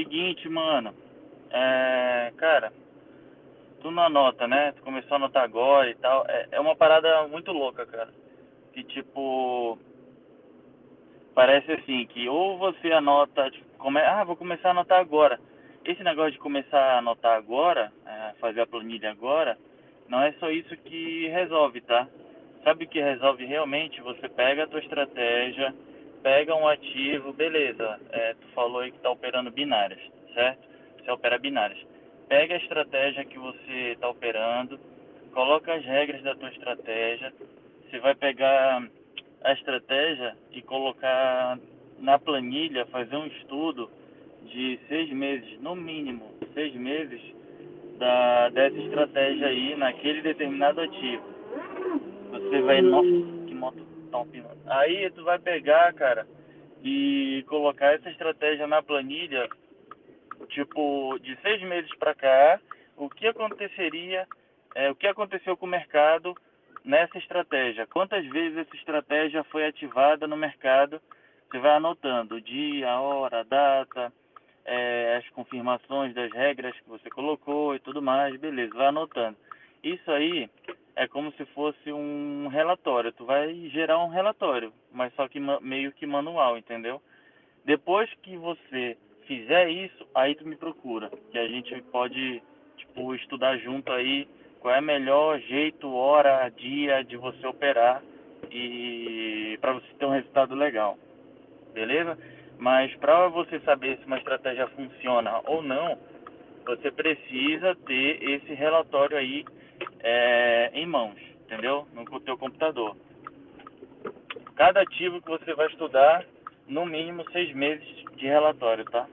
seguinte, mano. É, cara, tu não anota, né? Tu começou a anotar agora e tal. É, é uma parada muito louca, cara. Que tipo. Parece assim, que ou você anota, tipo, come... ah, vou começar a anotar agora. Esse negócio de começar a anotar agora, é, fazer a planilha agora, não é só isso que resolve, tá? Sabe o que resolve realmente? Você pega a tua estratégia, pega um ativo, beleza, é, tu falou aí que tá operando binárias, certo? Você opera binárias. Pega a estratégia que você está operando, coloca as regras da tua estratégia, você vai pegar a estratégia e colocar na planilha, fazer um estudo de seis meses, no mínimo seis meses, da, dessa estratégia aí naquele determinado ativo. Você vai, nossa, que moto top. Aí tu vai pegar, cara, e colocar essa estratégia na planilha, tipo, de seis meses para cá, o que aconteceria, é, o que aconteceu com o mercado nessa estratégia. Quantas vezes essa estratégia foi ativada no mercado? Você vai anotando o dia, a hora, a data, é, as confirmações das regras que você colocou e tudo mais, beleza, vai anotando. Isso aí é como se fosse um relatório, tu vai gerar um relatório, mas só que meio que manual, entendeu? Depois que você fizer isso, aí tu me procura, que a gente pode, tipo, estudar junto aí qual é o melhor jeito, hora, dia de você operar e para você ter um resultado legal. Beleza? Mas para você saber se uma estratégia funciona ou não, você precisa ter esse relatório aí é, em mãos, entendeu? No teu computador. Cada ativo que você vai estudar, no mínimo seis meses de relatório, tá?